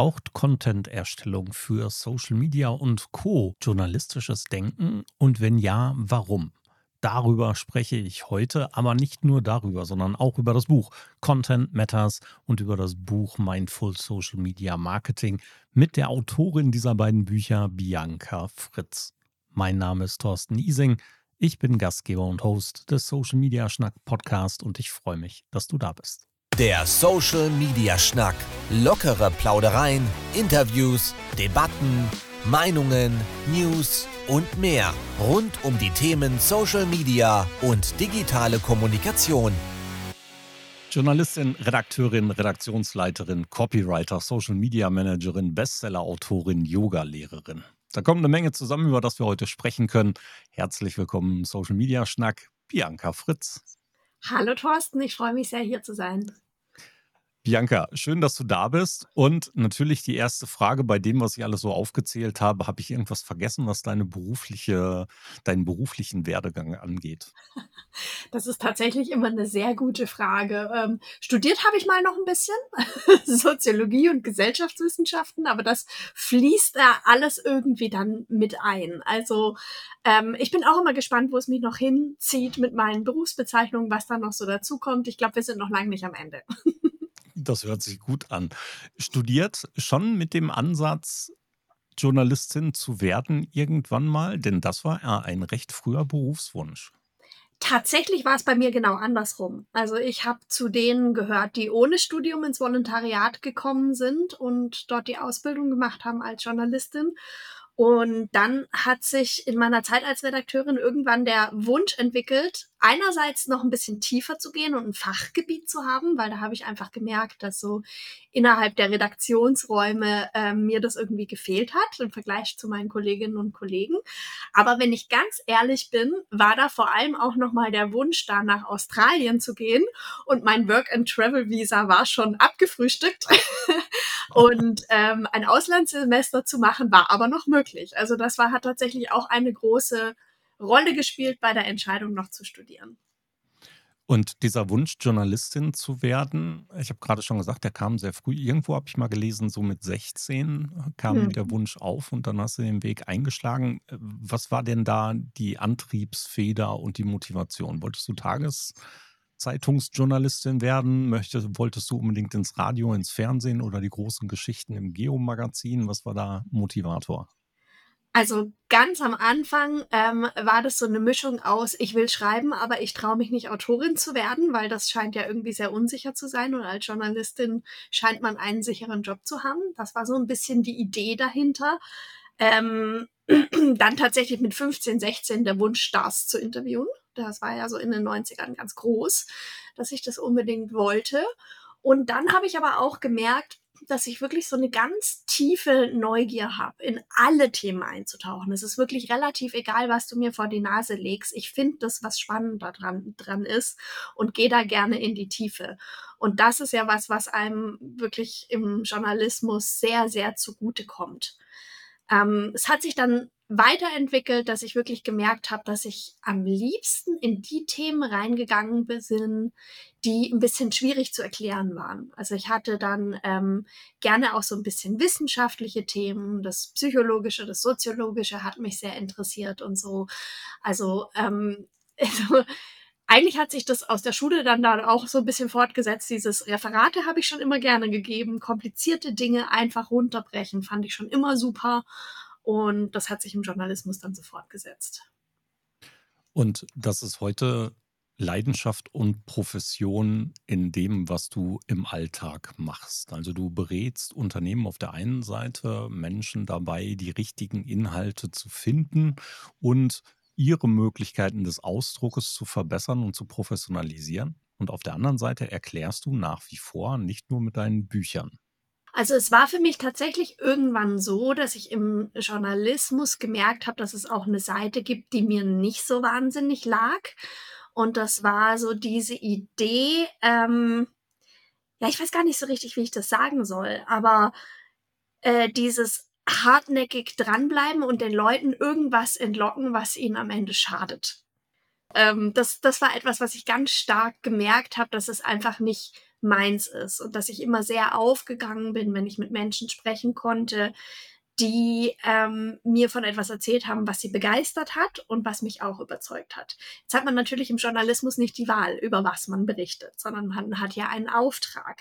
Braucht Content-Erstellung für Social Media und Co. journalistisches Denken? Und wenn ja, warum? Darüber spreche ich heute, aber nicht nur darüber, sondern auch über das Buch Content Matters und über das Buch Mindful Social Media Marketing mit der Autorin dieser beiden Bücher, Bianca Fritz. Mein Name ist Thorsten Ising. Ich bin Gastgeber und Host des Social Media Schnack Podcast und ich freue mich, dass du da bist. Der Social Media Schnack. Lockere Plaudereien, Interviews, Debatten, Meinungen, News und mehr rund um die Themen Social Media und digitale Kommunikation. Journalistin, Redakteurin, Redaktionsleiterin, Copywriter, Social Media Managerin, Bestseller-Autorin, Yoga-Lehrerin. Da kommt eine Menge zusammen, über das wir heute sprechen können. Herzlich willkommen im Social Media Schnack, Bianca Fritz. Hallo Thorsten, ich freue mich sehr, hier zu sein. Bianca, schön, dass du da bist. Und natürlich die erste Frage bei dem, was ich alles so aufgezählt habe, habe ich irgendwas vergessen, was deine berufliche, deinen beruflichen Werdegang angeht? Das ist tatsächlich immer eine sehr gute Frage. Ähm, studiert habe ich mal noch ein bisschen Soziologie und Gesellschaftswissenschaften, aber das fließt da alles irgendwie dann mit ein. Also ähm, ich bin auch immer gespannt, wo es mich noch hinzieht mit meinen Berufsbezeichnungen, was da noch so dazukommt. Ich glaube, wir sind noch lange nicht am Ende. Das hört sich gut an. Studiert schon mit dem Ansatz, Journalistin zu werden irgendwann mal? Denn das war ja ein recht früher Berufswunsch. Tatsächlich war es bei mir genau andersrum. Also ich habe zu denen gehört, die ohne Studium ins Volontariat gekommen sind und dort die Ausbildung gemacht haben als Journalistin. Und dann hat sich in meiner Zeit als Redakteurin irgendwann der Wunsch entwickelt, einerseits noch ein bisschen tiefer zu gehen und ein Fachgebiet zu haben, weil da habe ich einfach gemerkt, dass so innerhalb der Redaktionsräume äh, mir das irgendwie gefehlt hat im Vergleich zu meinen Kolleginnen und Kollegen. Aber wenn ich ganz ehrlich bin, war da vor allem auch noch mal der Wunsch, da nach Australien zu gehen und mein Work and Travel Visa war schon abgefrühstückt. Und ähm, ein Auslandssemester zu machen, war aber noch möglich. Also das war, hat tatsächlich auch eine große Rolle gespielt bei der Entscheidung, noch zu studieren. Und dieser Wunsch, Journalistin zu werden, ich habe gerade schon gesagt, der kam sehr früh. Irgendwo habe ich mal gelesen, so mit 16 kam hm. der Wunsch auf und dann hast du den Weg eingeschlagen. Was war denn da die Antriebsfeder und die Motivation? Wolltest du Tages Zeitungsjournalistin werden? Möchtest, wolltest du unbedingt ins Radio, ins Fernsehen oder die großen Geschichten im Geo-Magazin? Was war da Motivator? Also ganz am Anfang ähm, war das so eine Mischung aus, ich will schreiben, aber ich traue mich nicht Autorin zu werden, weil das scheint ja irgendwie sehr unsicher zu sein und als Journalistin scheint man einen sicheren Job zu haben. Das war so ein bisschen die Idee dahinter. Ähm, dann tatsächlich mit 15, 16 der Wunsch, Stars zu interviewen. Das war ja so in den 90ern ganz groß, dass ich das unbedingt wollte. Und dann habe ich aber auch gemerkt, dass ich wirklich so eine ganz tiefe Neugier habe, in alle Themen einzutauchen. Es ist wirklich relativ egal, was du mir vor die Nase legst. Ich finde das, was spannend daran dran ist und gehe da gerne in die Tiefe. Und das ist ja was, was einem wirklich im Journalismus sehr, sehr zugute kommt. Ähm, es hat sich dann weiterentwickelt, dass ich wirklich gemerkt habe, dass ich am liebsten in die Themen reingegangen bin, die ein bisschen schwierig zu erklären waren. Also ich hatte dann ähm, gerne auch so ein bisschen wissenschaftliche Themen, das Psychologische, das Soziologische hat mich sehr interessiert und so. Also, ähm, also eigentlich hat sich das aus der Schule dann da auch so ein bisschen fortgesetzt. Dieses Referate habe ich schon immer gerne gegeben. Komplizierte Dinge einfach runterbrechen fand ich schon immer super. Und das hat sich im Journalismus dann so fortgesetzt. Und das ist heute Leidenschaft und Profession in dem, was du im Alltag machst. Also du berätst Unternehmen auf der einen Seite, Menschen dabei, die richtigen Inhalte zu finden und ihre Möglichkeiten des Ausdruckes zu verbessern und zu professionalisieren. Und auf der anderen Seite erklärst du nach wie vor nicht nur mit deinen Büchern. Also es war für mich tatsächlich irgendwann so, dass ich im Journalismus gemerkt habe, dass es auch eine Seite gibt, die mir nicht so wahnsinnig lag. Und das war so diese Idee, ähm, ja, ich weiß gar nicht so richtig, wie ich das sagen soll, aber äh, dieses hartnäckig dranbleiben und den Leuten irgendwas entlocken, was ihnen am Ende schadet. Ähm, das, das war etwas, was ich ganz stark gemerkt habe, dass es einfach nicht meins ist und dass ich immer sehr aufgegangen bin, wenn ich mit Menschen sprechen konnte, die ähm, mir von etwas erzählt haben, was sie begeistert hat und was mich auch überzeugt hat. Jetzt hat man natürlich im Journalismus nicht die Wahl, über was man berichtet, sondern man hat ja einen Auftrag.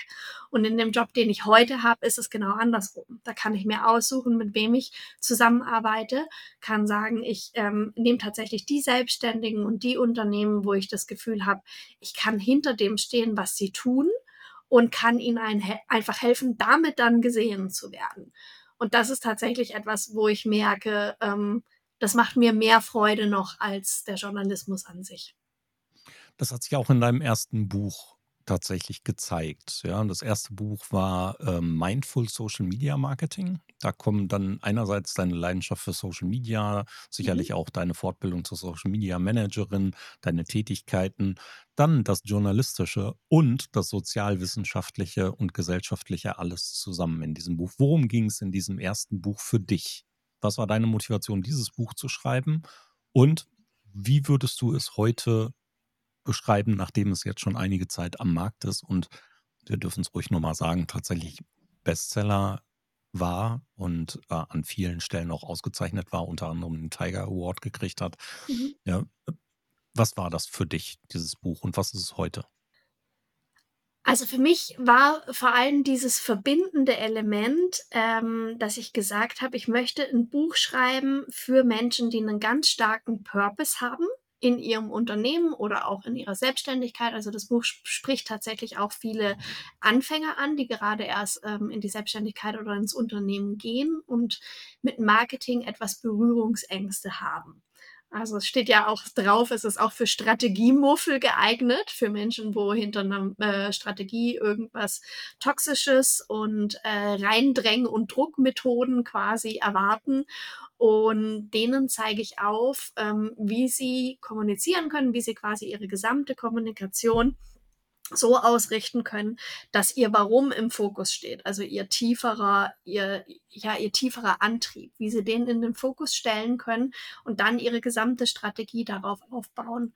Und in dem Job, den ich heute habe, ist es genau andersrum. Da kann ich mir aussuchen, mit wem ich zusammenarbeite, kann sagen, ich ähm, nehme tatsächlich die Selbstständigen und die Unternehmen, wo ich das Gefühl habe, ich kann hinter dem stehen, was sie tun und kann ihnen ein, einfach helfen, damit dann gesehen zu werden. Und das ist tatsächlich etwas, wo ich merke, ähm, das macht mir mehr Freude noch als der Journalismus an sich. Das hat sich auch in deinem ersten Buch tatsächlich gezeigt. Ja, das erste Buch war äh, Mindful Social Media Marketing. Da kommen dann einerseits deine Leidenschaft für Social Media, sicherlich mhm. auch deine Fortbildung zur Social Media Managerin, deine Tätigkeiten, dann das Journalistische und das Sozialwissenschaftliche und Gesellschaftliche alles zusammen in diesem Buch. Worum ging es in diesem ersten Buch für dich? Was war deine Motivation, dieses Buch zu schreiben? Und wie würdest du es heute beschreiben, nachdem es jetzt schon einige Zeit am Markt ist und wir dürfen es ruhig nochmal sagen, tatsächlich Bestseller war und äh, an vielen Stellen auch ausgezeichnet war, unter anderem den Tiger Award gekriegt hat. Mhm. Ja, was war das für dich, dieses Buch, und was ist es heute? Also für mich war vor allem dieses verbindende Element, ähm, dass ich gesagt habe, ich möchte ein Buch schreiben für Menschen, die einen ganz starken Purpose haben in ihrem Unternehmen oder auch in ihrer Selbstständigkeit. Also das Buch spricht tatsächlich auch viele Anfänger an, die gerade erst ähm, in die Selbstständigkeit oder ins Unternehmen gehen und mit Marketing etwas Berührungsängste haben. Also es steht ja auch drauf, es ist auch für Strategiemuffel geeignet, für Menschen, wo hinter einer äh, Strategie irgendwas Toxisches und äh, Reindrängen und Druckmethoden quasi erwarten. Und denen zeige ich auf, ähm, wie sie kommunizieren können, wie sie quasi ihre gesamte Kommunikation so ausrichten können, dass ihr Warum im Fokus steht, also ihr tieferer, ihr, ja, ihr tieferer Antrieb, wie sie den in den Fokus stellen können und dann ihre gesamte Strategie darauf aufbauen.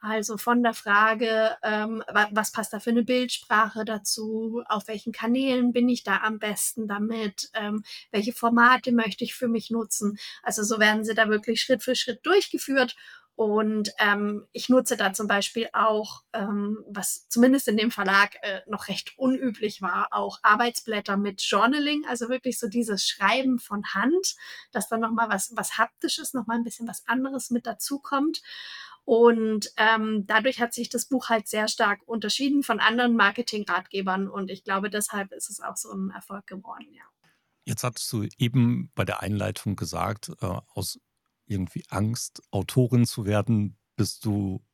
Also von der Frage, ähm, was passt da für eine Bildsprache dazu, auf welchen Kanälen bin ich da am besten damit, ähm, welche Formate möchte ich für mich nutzen. Also so werden sie da wirklich Schritt für Schritt durchgeführt und ähm, ich nutze da zum Beispiel auch, ähm, was zumindest in dem Verlag äh, noch recht unüblich war, auch Arbeitsblätter mit Journaling, also wirklich so dieses Schreiben von Hand, dass dann nochmal was, was Haptisches, nochmal ein bisschen was anderes mit dazukommt. Und ähm, dadurch hat sich das Buch halt sehr stark unterschieden von anderen Marketing-Ratgebern und ich glaube, deshalb ist es auch so ein Erfolg geworden, ja. Jetzt hattest du eben bei der Einleitung gesagt, äh, aus irgendwie Angst, Autorin zu werden? Bist du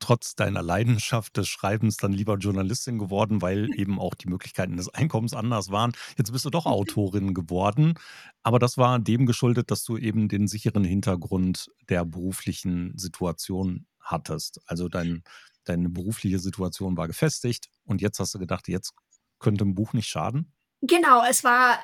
trotz deiner Leidenschaft des Schreibens dann lieber Journalistin geworden, weil eben auch die Möglichkeiten des Einkommens anders waren. Jetzt bist du doch mhm. Autorin geworden, aber das war dem geschuldet, dass du eben den sicheren Hintergrund der beruflichen Situation hattest. Also dein, deine berufliche Situation war gefestigt und jetzt hast du gedacht, jetzt könnte ein Buch nicht schaden? Genau, es war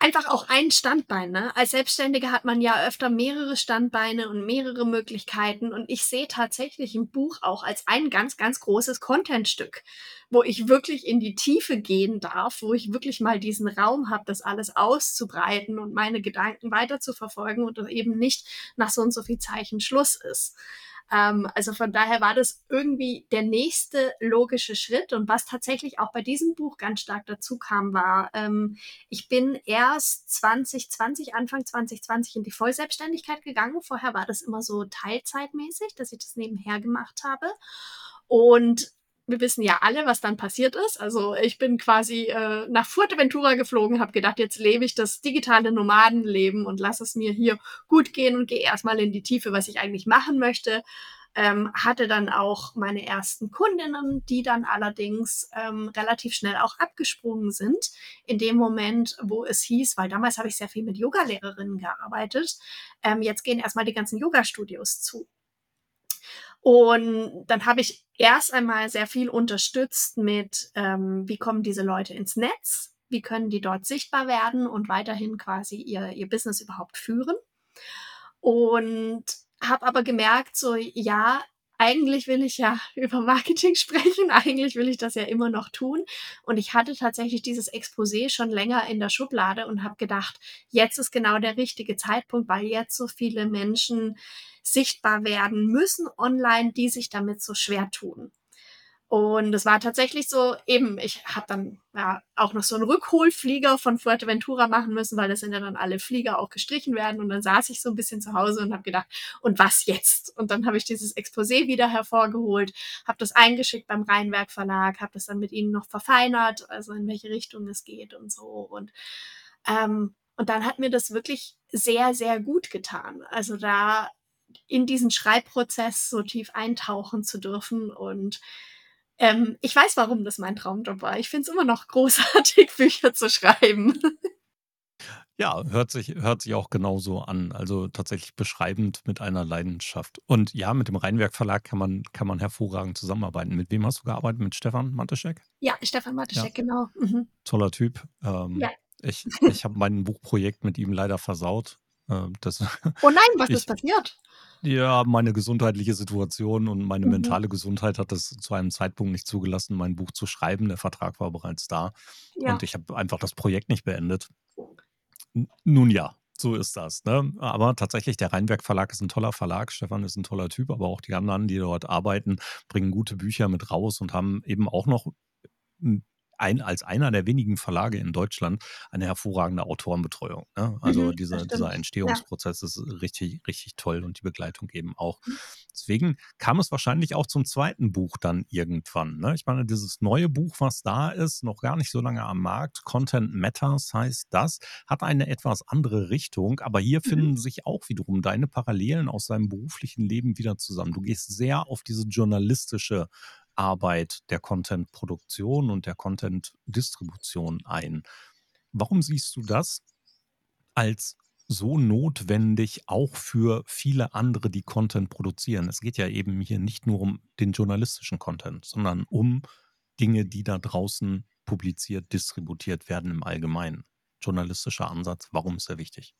einfach auch ein Standbein. Ne? Als Selbstständige hat man ja öfter mehrere Standbeine und mehrere Möglichkeiten. Und ich sehe tatsächlich ein Buch auch als ein ganz, ganz großes Contentstück, wo ich wirklich in die Tiefe gehen darf, wo ich wirklich mal diesen Raum habe, das alles auszubreiten und meine Gedanken weiter zu verfolgen und eben nicht nach so und so viel Zeichen Schluss ist. Ähm, also von daher war das irgendwie der nächste logische Schritt. Und was tatsächlich auch bei diesem Buch ganz stark dazu kam, war, ähm, ich bin erst 2020, Anfang 2020 in die Vollselbstständigkeit gegangen. Vorher war das immer so teilzeitmäßig, dass ich das nebenher gemacht habe. Und wir wissen ja alle, was dann passiert ist. Also ich bin quasi äh, nach Fuerteventura geflogen, habe gedacht, jetzt lebe ich das digitale Nomadenleben und lasse es mir hier gut gehen und gehe erstmal in die Tiefe, was ich eigentlich machen möchte. Ähm, hatte dann auch meine ersten Kundinnen, die dann allerdings ähm, relativ schnell auch abgesprungen sind. In dem Moment, wo es hieß, weil damals habe ich sehr viel mit Yogalehrerinnen gearbeitet, ähm, jetzt gehen erstmal die ganzen Yoga-Studios zu. Und dann habe ich erst einmal sehr viel unterstützt mit, ähm, wie kommen diese Leute ins Netz, wie können die dort sichtbar werden und weiterhin quasi ihr, ihr Business überhaupt führen. Und habe aber gemerkt, so ja, eigentlich will ich ja über Marketing sprechen, eigentlich will ich das ja immer noch tun. Und ich hatte tatsächlich dieses Exposé schon länger in der Schublade und habe gedacht, jetzt ist genau der richtige Zeitpunkt, weil jetzt so viele Menschen sichtbar werden müssen online, die sich damit so schwer tun. Und es war tatsächlich so, eben, ich habe dann ja, auch noch so einen Rückholflieger von Fuerteventura machen müssen, weil das sind ja dann alle Flieger auch gestrichen werden. Und dann saß ich so ein bisschen zu Hause und habe gedacht, und was jetzt? Und dann habe ich dieses Exposé wieder hervorgeholt, habe das eingeschickt beim Rheinwerk Verlag, habe das dann mit ihnen noch verfeinert, also in welche Richtung es geht und so. Und, ähm, und dann hat mir das wirklich sehr, sehr gut getan. Also da in diesen Schreibprozess so tief eintauchen zu dürfen und ähm, ich weiß, warum das mein Traumjob war. Ich finde es immer noch großartig, Bücher zu schreiben. Ja, hört sich, hört sich auch genauso an. Also tatsächlich beschreibend mit einer Leidenschaft. Und ja, mit dem Rheinwerk Verlag kann man, kann man hervorragend zusammenarbeiten. Mit wem hast du gearbeitet? Mit Stefan Mateschek? Ja, Stefan Mateschek, ja. genau. Mhm. Toller Typ. Ähm, ja. Ich, ich habe mein Buchprojekt mit ihm leider versaut. Äh, das, oh nein, was ich, ist passiert? Ja, meine gesundheitliche Situation und meine mhm. mentale Gesundheit hat es zu einem Zeitpunkt nicht zugelassen, mein Buch zu schreiben. Der Vertrag war bereits da ja. und ich habe einfach das Projekt nicht beendet. Nun ja, so ist das. Ne? Aber tatsächlich, der Rheinwerk Verlag ist ein toller Verlag. Stefan ist ein toller Typ, aber auch die anderen, die dort arbeiten, bringen gute Bücher mit raus und haben eben auch noch ein, als einer der wenigen Verlage in Deutschland eine hervorragende Autorenbetreuung. Ne? Also mhm, diese, dieser Entstehungsprozess ja. ist richtig, richtig toll und die Begleitung eben auch. Mhm. Deswegen kam es wahrscheinlich auch zum zweiten Buch dann irgendwann. Ne? Ich meine, dieses neue Buch, was da ist, noch gar nicht so lange am Markt, Content Matters heißt das, hat eine etwas andere Richtung, aber hier mhm. finden sich auch wiederum deine Parallelen aus deinem beruflichen Leben wieder zusammen. Du gehst sehr auf diese journalistische Arbeit der Content-Produktion und der Content-Distribution ein. Warum siehst du das als so notwendig auch für viele andere, die Content produzieren? Es geht ja eben hier nicht nur um den journalistischen Content, sondern um Dinge, die da draußen publiziert, distributiert werden im Allgemeinen. Journalistischer Ansatz, warum ist er wichtig?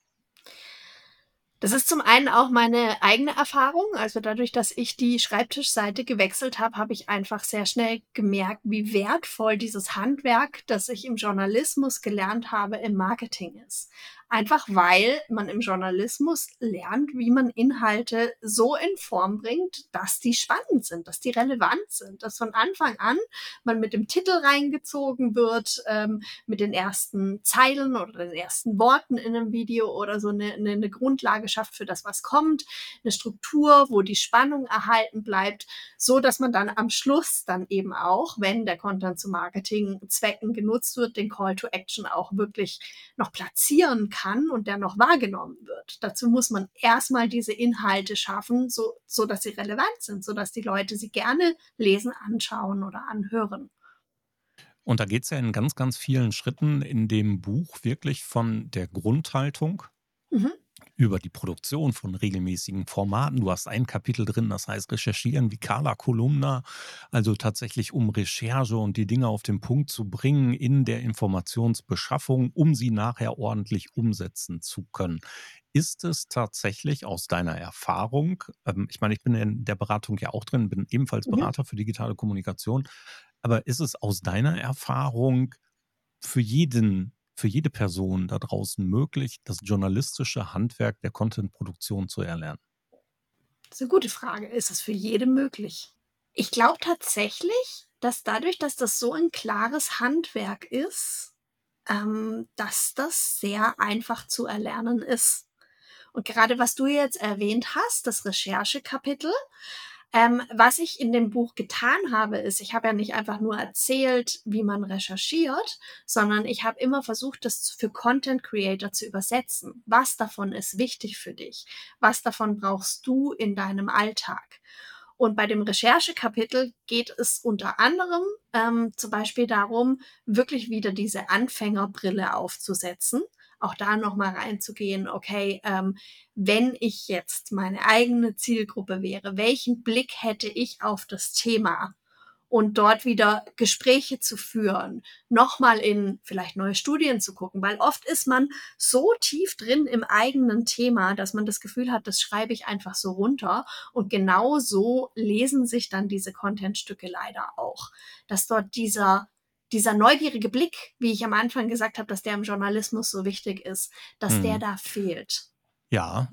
Das ist zum einen auch meine eigene Erfahrung. Also dadurch, dass ich die Schreibtischseite gewechselt habe, habe ich einfach sehr schnell gemerkt, wie wertvoll dieses Handwerk, das ich im Journalismus gelernt habe, im Marketing ist. Einfach weil man im Journalismus lernt, wie man Inhalte so in Form bringt, dass die spannend sind, dass die relevant sind, dass von Anfang an man mit dem Titel reingezogen wird, ähm, mit den ersten Zeilen oder den ersten Worten in einem Video oder so eine, eine, eine Grundlage schafft für das, was kommt, eine Struktur, wo die Spannung erhalten bleibt, so dass man dann am Schluss dann eben auch, wenn der Content zu Marketing-Zwecken genutzt wird, den Call to Action auch wirklich noch platzieren kann kann und der noch wahrgenommen wird. Dazu muss man erstmal diese Inhalte schaffen, so, so dass sie relevant sind, so dass die Leute sie gerne lesen, anschauen oder anhören. Und da geht es ja in ganz, ganz vielen Schritten in dem Buch wirklich von der Grundhaltung mhm über die Produktion von regelmäßigen Formaten. Du hast ein Kapitel drin, das heißt Recherchieren wie Carla Kolumna, also tatsächlich um Recherche und die Dinge auf den Punkt zu bringen in der Informationsbeschaffung, um sie nachher ordentlich umsetzen zu können. Ist es tatsächlich aus deiner Erfahrung, ähm, ich meine, ich bin in der Beratung ja auch drin, bin ebenfalls mhm. Berater mhm. für digitale Kommunikation, aber ist es aus deiner Erfahrung für jeden für jede Person da draußen möglich, das journalistische Handwerk der Content-Produktion zu erlernen? Das ist eine gute Frage. Ist es für jede möglich? Ich glaube tatsächlich, dass dadurch, dass das so ein klares Handwerk ist, ähm, dass das sehr einfach zu erlernen ist. Und gerade was du jetzt erwähnt hast, das Recherchekapitel, ähm, was ich in dem Buch getan habe, ist, ich habe ja nicht einfach nur erzählt, wie man recherchiert, sondern ich habe immer versucht, das für Content Creator zu übersetzen. Was davon ist wichtig für dich? Was davon brauchst du in deinem Alltag? Und bei dem Recherchekapitel geht es unter anderem ähm, zum Beispiel darum, wirklich wieder diese Anfängerbrille aufzusetzen auch da nochmal reinzugehen, okay, ähm, wenn ich jetzt meine eigene Zielgruppe wäre, welchen Blick hätte ich auf das Thema? und dort wieder Gespräche zu führen, nochmal in vielleicht neue Studien zu gucken, weil oft ist man so tief drin im eigenen Thema, dass man das Gefühl hat, das schreibe ich einfach so runter und genau so lesen sich dann diese Contentstücke leider auch, dass dort dieser dieser neugierige Blick, wie ich am Anfang gesagt habe, dass der im Journalismus so wichtig ist, dass hm. der da fehlt. Ja,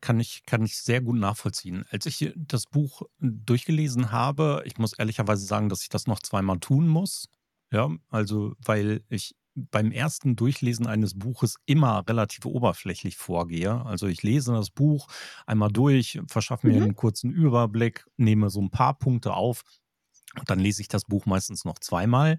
kann ich, kann ich sehr gut nachvollziehen. Als ich das Buch durchgelesen habe, ich muss ehrlicherweise sagen, dass ich das noch zweimal tun muss. Ja, also, weil ich beim ersten Durchlesen eines Buches immer relativ oberflächlich vorgehe. Also ich lese das Buch einmal durch, verschaffe mir mhm. einen kurzen Überblick, nehme so ein paar Punkte auf und dann lese ich das Buch meistens noch zweimal.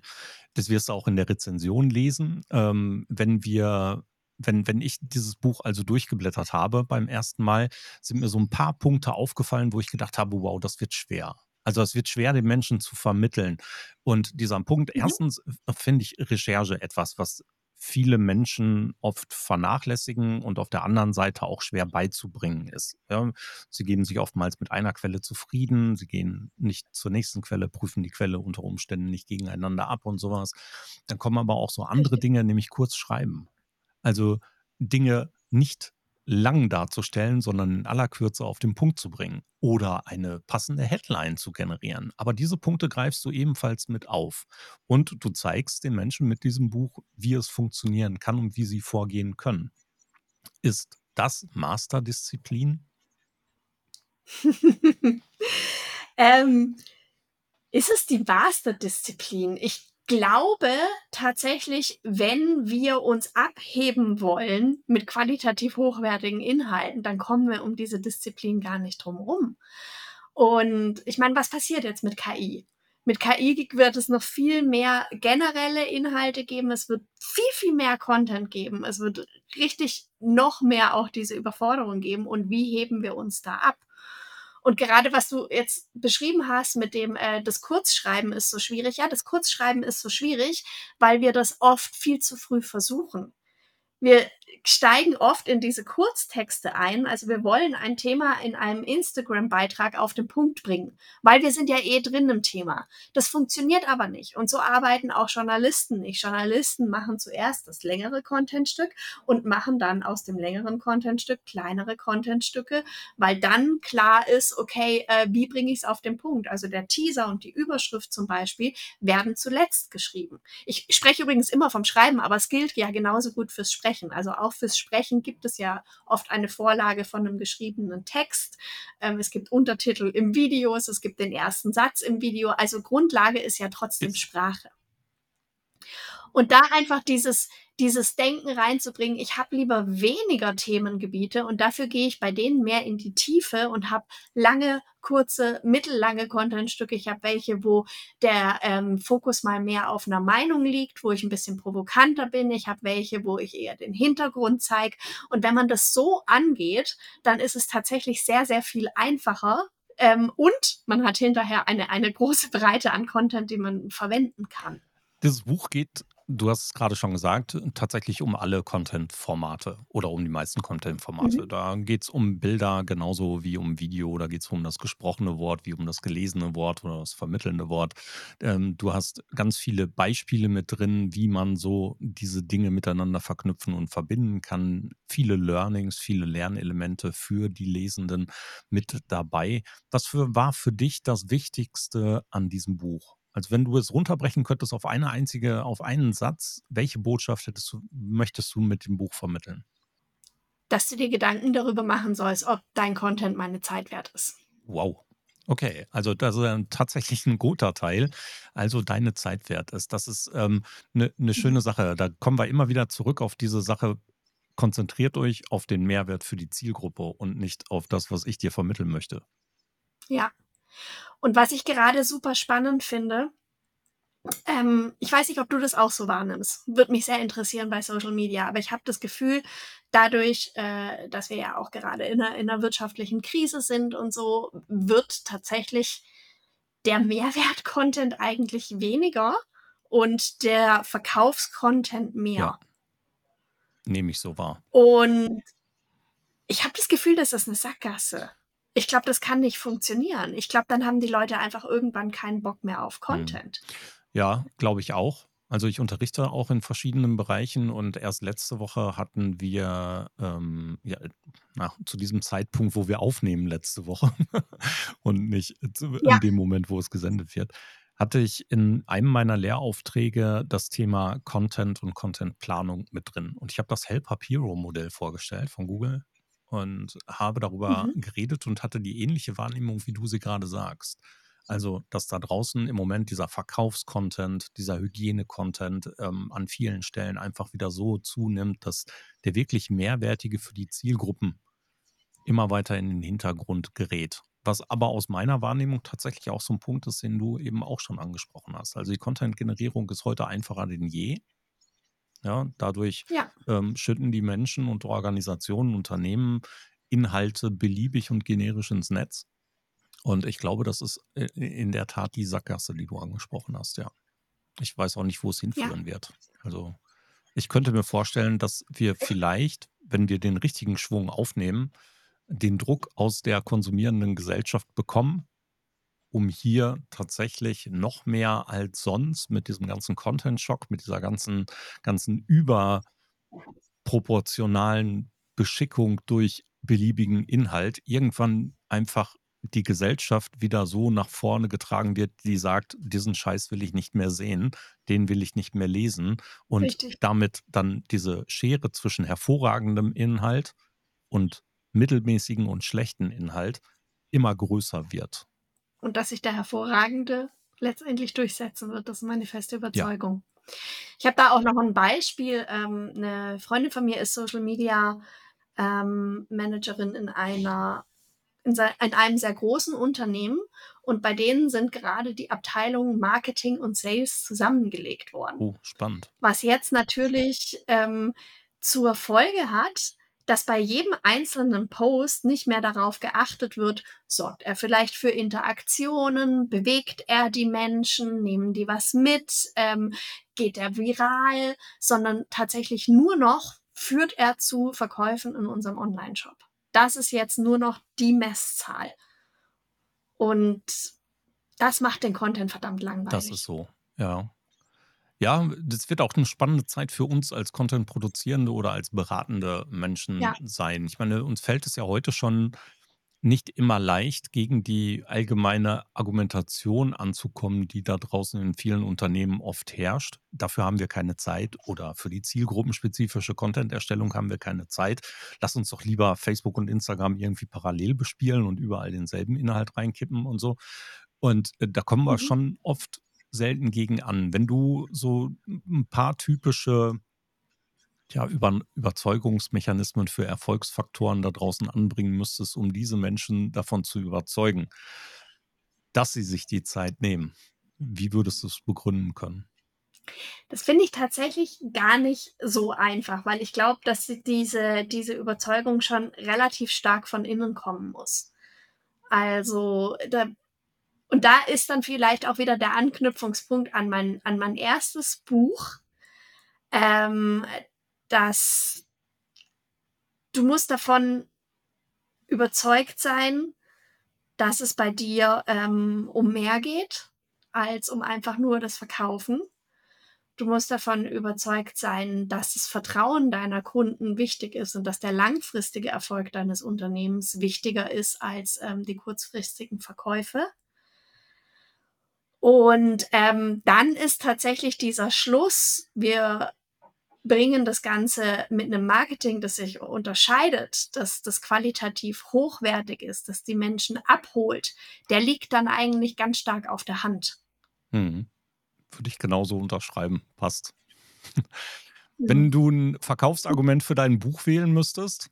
Das wirst du auch in der Rezension lesen. Ähm, wenn wir wenn, wenn ich dieses Buch also durchgeblättert habe beim ersten Mal, sind mir so ein paar Punkte aufgefallen, wo ich gedacht habe, wow, das wird schwer. Also es wird schwer, den Menschen zu vermitteln. Und dieser Punkt, mhm. erstens äh, finde ich Recherche etwas, was viele Menschen oft vernachlässigen und auf der anderen Seite auch schwer beizubringen ist. Ja, sie geben sich oftmals mit einer Quelle zufrieden, sie gehen nicht zur nächsten Quelle, prüfen die Quelle unter Umständen nicht gegeneinander ab und sowas. Dann kommen aber auch so andere Dinge, nämlich kurz schreiben. Also Dinge nicht lang darzustellen, sondern in aller Kürze auf den Punkt zu bringen oder eine passende Headline zu generieren. Aber diese Punkte greifst du ebenfalls mit auf und du zeigst den Menschen mit diesem Buch, wie es funktionieren kann und wie sie vorgehen können. Ist das Masterdisziplin? ähm, ist es die Masterdisziplin? Ich glaube tatsächlich, wenn wir uns abheben wollen mit qualitativ hochwertigen Inhalten, dann kommen wir um diese Disziplin gar nicht drum rum. Und ich meine, was passiert jetzt mit KI? Mit KI wird es noch viel mehr generelle Inhalte geben. Es wird viel, viel mehr Content geben. Es wird richtig noch mehr auch diese Überforderung geben. Und wie heben wir uns da ab? Und gerade was du jetzt beschrieben hast mit dem, äh, das Kurzschreiben ist so schwierig. Ja, das Kurzschreiben ist so schwierig, weil wir das oft viel zu früh versuchen. Wir steigen oft in diese Kurztexte ein. Also wir wollen ein Thema in einem Instagram-Beitrag auf den Punkt bringen, weil wir sind ja eh drin im Thema. Das funktioniert aber nicht. Und so arbeiten auch Journalisten nicht. Journalisten machen zuerst das längere Contentstück und machen dann aus dem längeren Contentstück kleinere Contentstücke, weil dann klar ist, okay, äh, wie bringe ich es auf den Punkt? Also der Teaser und die Überschrift zum Beispiel werden zuletzt geschrieben. Ich spreche übrigens immer vom Schreiben, aber es gilt ja genauso gut fürs Sprechen. Also auch fürs Sprechen gibt es ja oft eine Vorlage von einem geschriebenen Text. Ähm, es gibt Untertitel im Video, es gibt den ersten Satz im Video. Also Grundlage ist ja trotzdem Sprache. Und da einfach dieses, dieses Denken reinzubringen, ich habe lieber weniger Themengebiete und dafür gehe ich bei denen mehr in die Tiefe und habe lange, kurze, mittellange Contentstücke. Ich habe welche, wo der ähm, Fokus mal mehr auf einer Meinung liegt, wo ich ein bisschen provokanter bin. Ich habe welche, wo ich eher den Hintergrund zeige. Und wenn man das so angeht, dann ist es tatsächlich sehr, sehr viel einfacher, ähm, und man hat hinterher eine, eine große Breite an Content, die man verwenden kann. Dieses Buch geht Du hast es gerade schon gesagt, tatsächlich um alle Content-Formate oder um die meisten Content-Formate. Mhm. Da geht es um Bilder genauso wie um Video, da geht es um das gesprochene Wort, wie um das gelesene Wort oder das vermittelnde Wort. Ähm, du hast ganz viele Beispiele mit drin, wie man so diese Dinge miteinander verknüpfen und verbinden kann. Viele Learnings, viele Lernelemente für die Lesenden mit dabei. Was für, war für dich das Wichtigste an diesem Buch? Also wenn du es runterbrechen könntest auf eine einzige, auf einen Satz, welche Botschaft hättest du, möchtest du mit dem Buch vermitteln? Dass du dir Gedanken darüber machen sollst, ob dein Content meine Zeit wert ist. Wow. Okay, also das ist tatsächlich ein guter Teil. Also deine Zeit wert ist. Das ist eine ähm, ne, ne schöne Sache. Da kommen wir immer wieder zurück auf diese Sache. Konzentriert euch auf den Mehrwert für die Zielgruppe und nicht auf das, was ich dir vermitteln möchte. Ja, und was ich gerade super spannend finde, ähm, ich weiß nicht, ob du das auch so wahrnimmst. Würde mich sehr interessieren bei Social Media, aber ich habe das Gefühl, dadurch, äh, dass wir ja auch gerade in einer, in einer wirtschaftlichen Krise sind und so, wird tatsächlich der Mehrwert-Content eigentlich weniger und der Verkaufscontent mehr. Ja. Nehme ich so wahr. Und ich habe das Gefühl, das ist eine Sackgasse. Ich glaube, das kann nicht funktionieren. Ich glaube, dann haben die Leute einfach irgendwann keinen Bock mehr auf Hm. Content. Ja, glaube ich auch. Also ich unterrichte auch in verschiedenen Bereichen und erst letzte Woche hatten wir, ähm, ja, na, zu diesem Zeitpunkt, wo wir aufnehmen, letzte Woche und nicht zu, Ja. in dem Moment, wo es gesendet wird, hatte ich in einem meiner Lehraufträge das Thema Content und Contentplanung mit drin. Und ich habe das Help Hero Modell vorgestellt von Google und habe darüber Mhm. geredet und hatte die ähnliche Wahrnehmung, wie du sie gerade sagst. Also, dass da draußen im Moment dieser Verkaufscontent, dieser Hygiene-Content ähm, an vielen Stellen einfach wieder so zunimmt, dass der wirklich Mehrwertige für die Zielgruppen immer weiter in den Hintergrund gerät. Was aber aus meiner Wahrnehmung tatsächlich auch so ein Punkt ist, den du eben auch schon angesprochen hast. Also die Content-Generierung ist heute einfacher denn je. Ja, dadurch Ja. ähm, schütten die Menschen und Organisationen, Unternehmen Inhalte beliebig und generisch ins Netz. Und ich glaube, das ist i- in der Tat die Sackgasse, die du angesprochen hast, ja. Ich weiß auch nicht, wo es hinführen wird. Also ich könnte mir vorstellen, dass wir vielleicht, wenn wir den richtigen Schwung aufnehmen, den Druck aus der konsumierenden Gesellschaft bekommen, um hier tatsächlich noch mehr als sonst mit diesem ganzen Content-Schock, mit dieser ganzen, ganzen überproportionalen Beschickung durch beliebigen Inhalt, irgendwann einfach die Gesellschaft wieder so nach vorne getragen wird, die sagt, diesen Scheiß will ich nicht mehr sehen, den will ich nicht mehr lesen und Richtig. damit dann diese Schere zwischen hervorragendem Inhalt und mittelmäßigen und schlechten Inhalt immer größer wird. Und dass sich der Hervorragende letztendlich durchsetzen wird, das ist meine feste Überzeugung. Ich habe da auch noch ein Beispiel. Ähm, eine Freundin von mir ist Social Media ähm, Managerin in einer in, in einem sehr großen Unternehmen und bei denen sind gerade die Abteilungen Marketing und Sales zusammengelegt worden. Oh, spannend. Was jetzt natürlich ähm, zur Folge hat, dass bei jedem einzelnen Post nicht mehr darauf geachtet wird, sorgt er vielleicht für Interaktionen, bewegt er die Menschen, nehmen die was mit, ähm, geht er viral, sondern tatsächlich nur noch führt er zu Verkäufen in unserem Online-Shop. Das ist jetzt nur noch die Messzahl. Und das macht den Content verdammt langweilig. Das ist so, ja. Ja, das wird auch eine spannende Zeit für uns als Content-Produzierende oder als beratende Menschen Ja. sein. Ich meine, uns fällt es ja heute schon nicht immer leicht, gegen die allgemeine Argumentation anzukommen, die da draußen in vielen Unternehmen oft herrscht. Dafür haben wir keine Zeit oder für die zielgruppenspezifische Content-Erstellung haben wir keine Zeit. Lass uns doch lieber Facebook und Instagram irgendwie parallel bespielen und überall denselben Inhalt reinkippen und so. Und äh, da kommen wir Mhm. schon oft selten gegen an. Wenn du so ein paar typische ja, über, Überzeugungsmechanismen für Erfolgsfaktoren da draußen anbringen müsstest, um diese Menschen davon zu überzeugen, dass sie sich die Zeit nehmen. Wie würdest du es begründen können? Das finde ich tatsächlich gar nicht so einfach, weil ich glaube, dass diese, diese Überzeugung schon relativ stark von innen kommen muss. Also, da, und da ist dann vielleicht auch wieder der Anknüpfungspunkt an mein, an mein erstes Buch, ähm, dass du musst davon überzeugt sein, dass es bei dir ähm, um mehr geht als um einfach nur das Verkaufen. Du musst davon überzeugt sein, dass das Vertrauen deiner Kunden wichtig ist und dass der langfristige Erfolg deines Unternehmens wichtiger ist als ähm, die kurzfristigen Verkäufe. Und ähm, dann ist tatsächlich dieser Schluss, wir bringen das Ganze mit einem Marketing, das sich unterscheidet, dass das qualitativ hochwertig ist, dass die Menschen abholt, der liegt dann eigentlich ganz stark auf der Hand. Hm. Würde ich genauso unterschreiben. Passt. Wenn du ein Verkaufsargument für dein Buch wählen müsstest,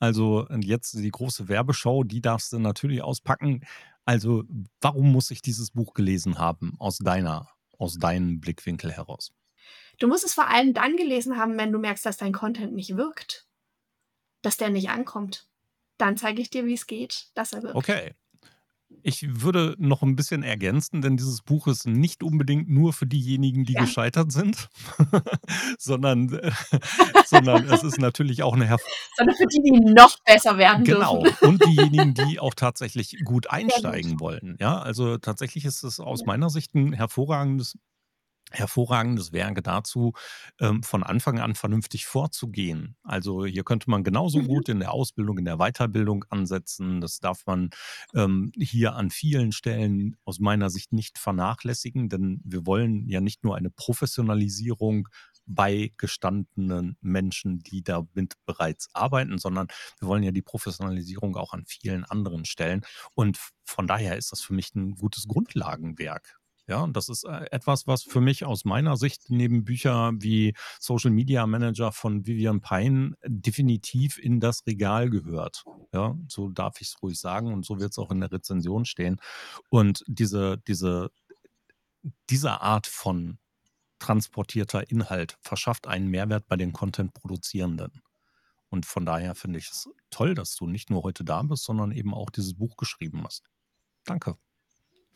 also jetzt die große Werbeschau, die darfst du natürlich auspacken. Also, warum muss ich dieses Buch gelesen haben, aus deiner, aus deinem Blickwinkel heraus? Du musst es vor allem dann gelesen haben, wenn du merkst, dass dein Content nicht wirkt, dass der nicht ankommt. Dann zeige ich dir, wie es geht, dass er wirkt. Okay. Ich würde noch ein bisschen ergänzen, denn dieses Buch ist nicht unbedingt nur für diejenigen, die Ja. gescheitert sind, sondern, äh, sondern es ist natürlich auch eine herv Sondern für die, die noch besser werden Genau. dürfen. Und diejenigen, die auch tatsächlich gut. einsteigen wollen. Ja, also tatsächlich ist es aus meiner Sicht ein hervorragendes hervorragendes Werk dazu, ähm, von Anfang an vernünftig vorzugehen. Also hier könnte man genauso Mhm. gut in der Ausbildung, in der Weiterbildung ansetzen. Das darf man ähm, hier an vielen Stellen aus meiner Sicht nicht vernachlässigen, denn wir wollen ja nicht nur eine Professionalisierung bei gestandenen Menschen, die damit bereits arbeiten, sondern wir wollen ja die Professionalisierung auch an vielen anderen Stellen. Und von daher ist das für mich ein gutes Grundlagenwerk. Ja, und das ist äh, etwas, was für mich aus meiner Sicht neben Bücher wie Social Media Manager von Vivian Pine definitiv in das Regal gehört. Ja, so darf ich es ruhig sagen und so wird es auch in der Rezension stehen. Und diese, diese, diese Art von transportierter Inhalt verschafft einen Mehrwert bei den Content-Produzierenden. Und von daher finde ich es toll, dass du nicht nur heute da bist, sondern eben auch dieses Buch geschrieben hast. Danke.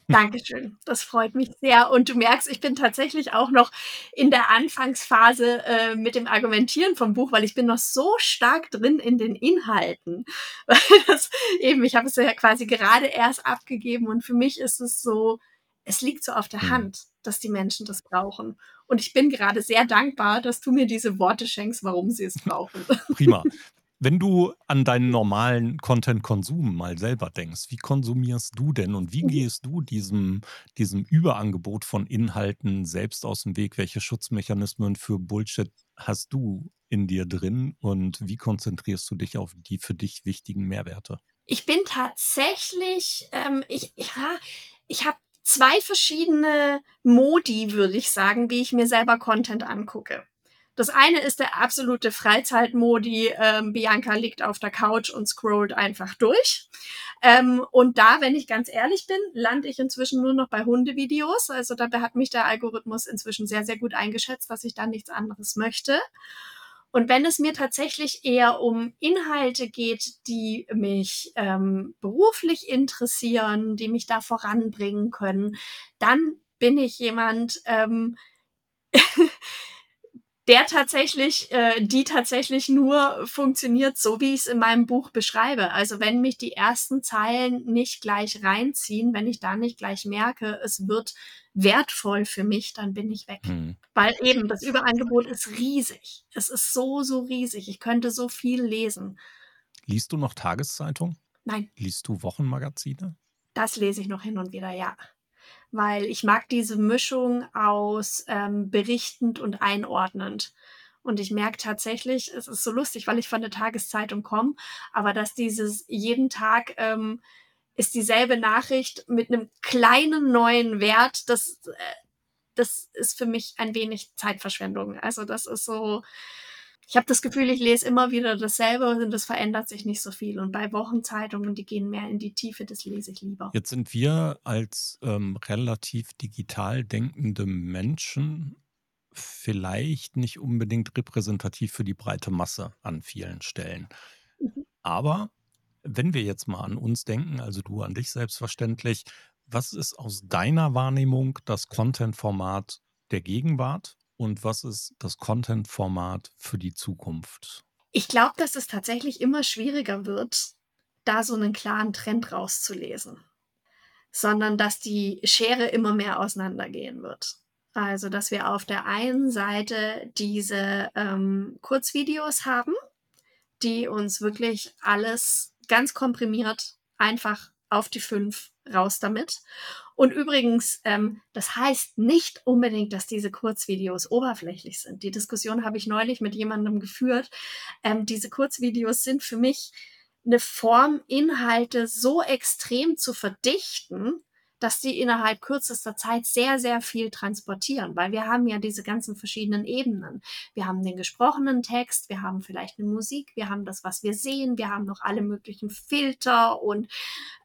Dankeschön. Das freut mich sehr. Und du merkst, ich bin tatsächlich auch noch in der Anfangsphase äh, mit dem Argumentieren vom Buch, weil ich bin noch so stark drin in den Inhalten. Weil das eben, ich habe es ja quasi gerade erst abgegeben und für mich ist es so, es liegt so auf der Hm. Hand, dass die Menschen das brauchen. Und ich bin gerade sehr dankbar, dass du mir diese Worte schenkst, warum sie es brauchen. Prima. Wenn du an deinen normalen Content-Konsum mal selber denkst, wie konsumierst du denn und wie Mhm. gehst du diesem, diesem Überangebot von Inhalten selbst aus dem Weg? Welche Schutzmechanismen für Bullshit hast du in dir drin und wie konzentrierst du dich auf die für dich wichtigen Mehrwerte? Ich bin tatsächlich, ähm, ich, ja, ich habe zwei verschiedene Modi, würde ich sagen, wie ich mir selber Content angucke. Das eine ist der absolute Freizeitmodi. Ähm, Bianca liegt auf der Couch und scrollt einfach durch. Ähm, und da, wenn ich ganz ehrlich bin, lande ich inzwischen nur noch bei Hundevideos. Also dabei hat mich der Algorithmus inzwischen sehr, sehr gut eingeschätzt, dass ich da nichts anderes möchte. Und wenn es mir tatsächlich eher um Inhalte geht, die mich ähm, beruflich interessieren, die mich da voranbringen können, dann bin ich jemand, ähm, der tatsächlich, äh, die tatsächlich nur funktioniert, so wie ich es in meinem Buch beschreibe. Also wenn mich die ersten Zeilen nicht gleich reinziehen, wenn ich da nicht gleich merke, es wird wertvoll für mich, dann bin ich weg. Hm. Weil eben das Überangebot ist riesig. Es ist so, so riesig. Ich könnte so viel lesen. Liest du noch Tageszeitung? Nein, Liest du Wochenmagazine? das lese ich noch hin und wieder, ja. Weil ich mag diese Mischung aus ähm, berichtend und einordnend. Und ich merke tatsächlich, es ist so lustig, weil ich von der Tageszeitung komme, aber dass dieses jeden Tag ähm, ist dieselbe Nachricht mit einem kleinen neuen Wert, das, äh, das ist für mich ein wenig Zeitverschwendung. Also das ist so, ich habe das Gefühl, ich lese immer wieder dasselbe und es verändert sich nicht so viel. Und bei Wochenzeitungen, die gehen mehr in die Tiefe, das lese ich lieber. Jetzt sind wir als ähm, relativ digital denkende Menschen vielleicht nicht unbedingt repräsentativ für die breite Masse an vielen Stellen. Mhm. Aber wenn wir jetzt mal an uns denken, also du an dich selbstverständlich, was ist aus deiner Wahrnehmung das Content-Format der Gegenwart und was ist das Content-Format für die Zukunft? Ich glaube, dass es tatsächlich immer schwieriger wird, da so einen klaren Trend rauszulesen, sondern dass die Schere immer mehr auseinandergehen wird. Also, dass wir auf der einen Seite diese ähm, Kurzvideos haben, die uns wirklich alles ganz komprimiert einfach auf die fünf raus damit. Und übrigens, ähm, das heißt nicht unbedingt, dass diese Kurzvideos oberflächlich sind. Die Diskussion habe ich neulich mit jemandem geführt. Ähm, diese Kurzvideos sind für mich eine Form, Inhalte so extrem zu verdichten, dass die innerhalb kürzester Zeit sehr, sehr viel transportieren, weil wir haben ja diese ganzen verschiedenen Ebenen. Wir haben den gesprochenen Text, wir haben vielleicht eine Musik, wir haben das, was wir sehen, wir haben noch alle möglichen Filter und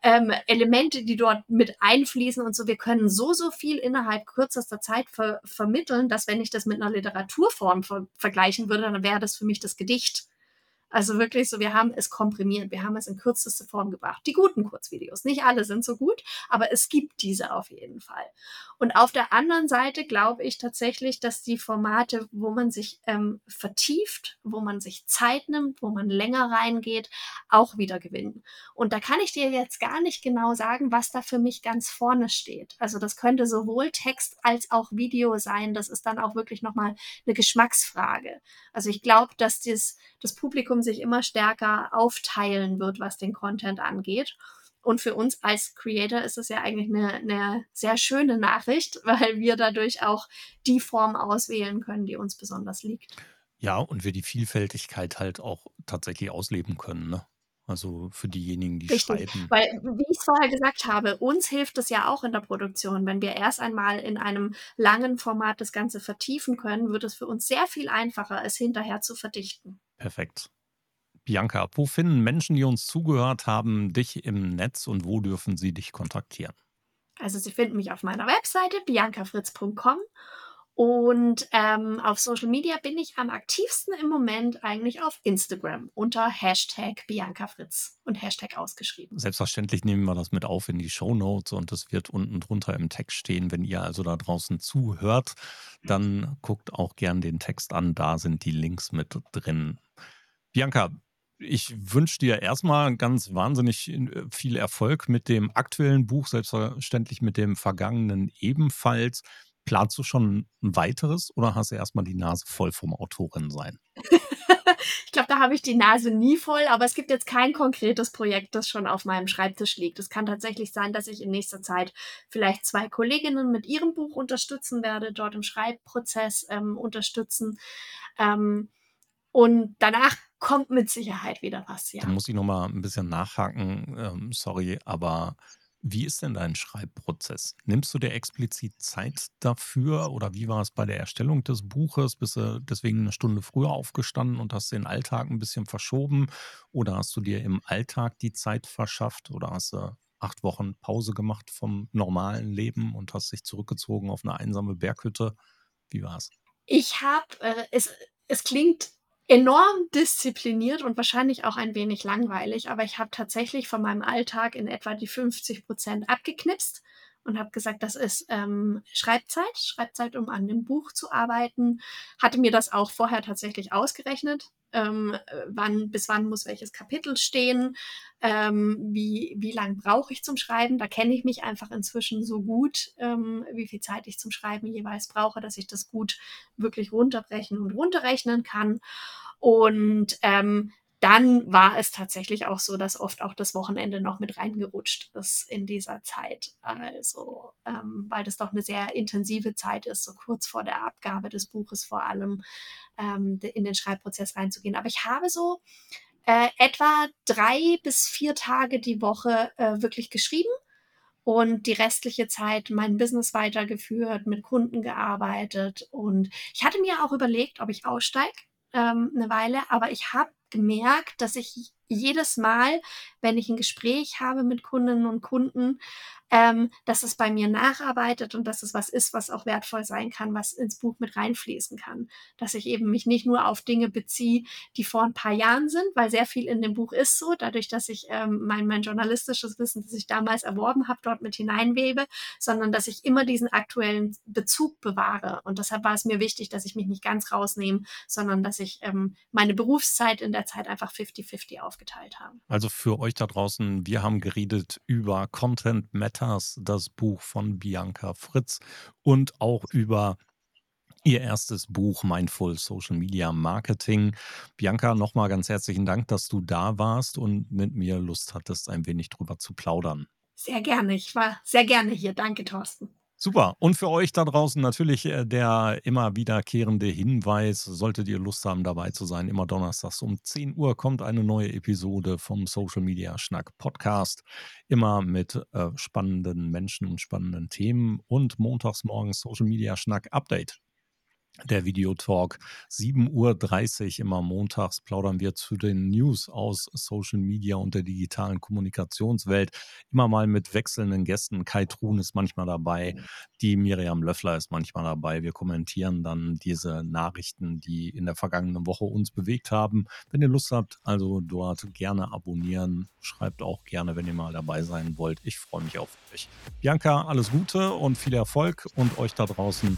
ähm, Elemente, die dort mit einfließen und so. Wir können so, so viel innerhalb kürzester Zeit ver vermitteln, dass wenn ich das mit einer Literaturform ver vergleichen würde, dann wäre das für mich das Gedicht. Also wirklich so, wir haben es komprimiert, wir haben es in kürzeste Form gebracht. Die guten Kurzvideos, nicht alle sind so gut, aber es gibt diese auf jeden Fall. Und auf der anderen Seite glaube ich tatsächlich, dass die Formate, wo man sich ähm, vertieft, wo man sich Zeit nimmt, wo man länger reingeht, auch wieder gewinnen. Und da kann ich dir jetzt gar nicht genau sagen, was da für mich ganz vorne steht. Also das könnte sowohl Text als auch Video sein. Das ist dann auch wirklich nochmal eine Geschmacksfrage. Also ich glaube, dass das, das Publikum sich immer stärker aufteilen wird, was den Content angeht. Und für uns als Creator ist es ja eigentlich eine, eine sehr schöne Nachricht, weil wir dadurch auch die Form auswählen können, die uns besonders liegt. Ja, und wir die Vielfältigkeit halt auch tatsächlich ausleben können. Ne? Also für diejenigen, die Richtig, schreiben. weil wie ich vorher gesagt habe, uns hilft es ja auch in der Produktion. Wenn wir erst einmal in einem langen Format das Ganze vertiefen können, wird es für uns sehr viel einfacher, es hinterher zu verdichten. Perfekt. Bianca, wo finden Menschen, die uns zugehört haben, dich im Netz und wo dürfen sie dich kontaktieren? Also Sie finden mich auf meiner Webseite biancafritz.com und ähm, auf Social Media bin ich am aktivsten im Moment eigentlich auf Instagram unter Hashtag Bianca Fritz und Hashtag ausgeschrieben. Selbstverständlich nehmen wir das mit auf in die Show Notes und es wird unten drunter im Text stehen. Wenn ihr also da draußen zuhört, dann guckt auch gern den Text an. Da sind die Links mit drin. Bianca, ich wünsche dir erstmal ganz wahnsinnig äh, viel Erfolg mit dem aktuellen Buch, selbstverständlich mit dem vergangenen ebenfalls. Planst du schon ein weiteres oder hast du erstmal die Nase voll vom Autorin sein? ich glaube, da habe ich die Nase nie voll, aber es gibt jetzt kein konkretes Projekt, das schon auf meinem Schreibtisch liegt. Es kann tatsächlich sein, dass ich in nächster Zeit vielleicht zwei Kolleginnen mit ihrem Buch unterstützen werde, dort im Schreibprozess ähm, unterstützen. Ähm, und danach kommt mit Sicherheit wieder was, ja. Da muss ich nochmal ein bisschen nachhaken. Ähm, sorry, aber wie ist denn dein Schreibprozess? Nimmst du dir explizit Zeit dafür oder wie war es bei der Erstellung des Buches? Bist du deswegen eine Stunde früher aufgestanden und hast den Alltag ein bisschen verschoben? Oder hast du dir im Alltag die Zeit verschafft oder hast du acht Wochen Pause gemacht vom normalen Leben und hast dich zurückgezogen auf eine einsame Berghütte? Wie war es? Ich habe, äh, es, es klingt enorm diszipliniert und wahrscheinlich auch ein wenig langweilig, aber ich habe tatsächlich von meinem Alltag in etwa die 50 Prozent abgeknipst und habe gesagt, das ist ähm, Schreibzeit, Schreibzeit, um an dem Buch zu arbeiten. Hatte mir das auch vorher tatsächlich ausgerechnet, ähm, wann bis wann muss welches Kapitel stehen, ähm, wie, wie lang brauche ich zum Schreiben. Da kenne ich mich einfach inzwischen so gut, ähm, wie viel Zeit ich zum Schreiben jeweils brauche, dass ich das gut wirklich runterbrechen und runterrechnen kann. Und ähm, dann war es tatsächlich auch so, dass oft auch das Wochenende noch mit reingerutscht ist in dieser Zeit. Also, ähm, weil das doch eine sehr intensive Zeit ist, so kurz vor der Abgabe des Buches vor allem ähm, in den Schreibprozess reinzugehen. Aber ich habe so äh, etwa drei bis vier Tage die Woche äh, wirklich geschrieben und die restliche Zeit mein Business weitergeführt, mit Kunden gearbeitet. Und ich hatte mir auch überlegt, ob ich aussteige ähm, eine Weile, aber ich habe gemerkt, dass ich jedes Mal, wenn ich ein Gespräch habe mit Kundinnen und Kunden, ähm, dass es bei mir nacharbeitet und dass es was ist, was auch wertvoll sein kann, was ins Buch mit reinfließen kann. Dass ich eben mich nicht nur auf Dinge beziehe, die vor ein paar Jahren sind, weil sehr viel in dem Buch ist so, dadurch, dass ich ähm, mein, mein journalistisches Wissen, das ich damals erworben habe, dort mit hineinwebe, sondern dass ich immer diesen aktuellen Bezug bewahre. Und deshalb war es mir wichtig, dass ich mich nicht ganz rausnehme, sondern dass ich ähm, meine Berufszeit in der Zeit einfach 50-50 aufgeteilt habe. Also für euch da draußen, wir haben geredet über Content Matter Matters, das Buch von Bianca Fritz und auch über Ihr erstes Buch Mindful Social Media Marketing. Bianca, nochmal ganz herzlichen Dank, dass du da warst und mit mir Lust hattest, ein wenig drüber zu plaudern. Sehr gerne. Ich war sehr gerne hier. Danke, Thorsten. Super. Und für euch da draußen natürlich äh, der immer wiederkehrende Hinweis, solltet ihr Lust haben, dabei zu sein, immer donnerstags um 10 Uhr kommt eine neue Episode vom Social Media Schnack Podcast. Immer mit äh, spannenden Menschen und spannenden Themen und montags morgens Social Media Schnack Update. Der Videotalk. 7.30 Uhr immer montags plaudern wir zu den News aus Social Media und der digitalen Kommunikationswelt. Immer mal mit wechselnden Gästen. Kai Truhn ist manchmal dabei, die Miriam Löffler ist manchmal dabei. Wir kommentieren dann diese Nachrichten, die in der vergangenen Woche uns bewegt haben. Wenn ihr Lust habt, also dort gerne abonnieren. Schreibt auch gerne, wenn ihr mal dabei sein wollt. Ich freue mich auf euch. Bianca, alles Gute und viel Erfolg und euch da draußen.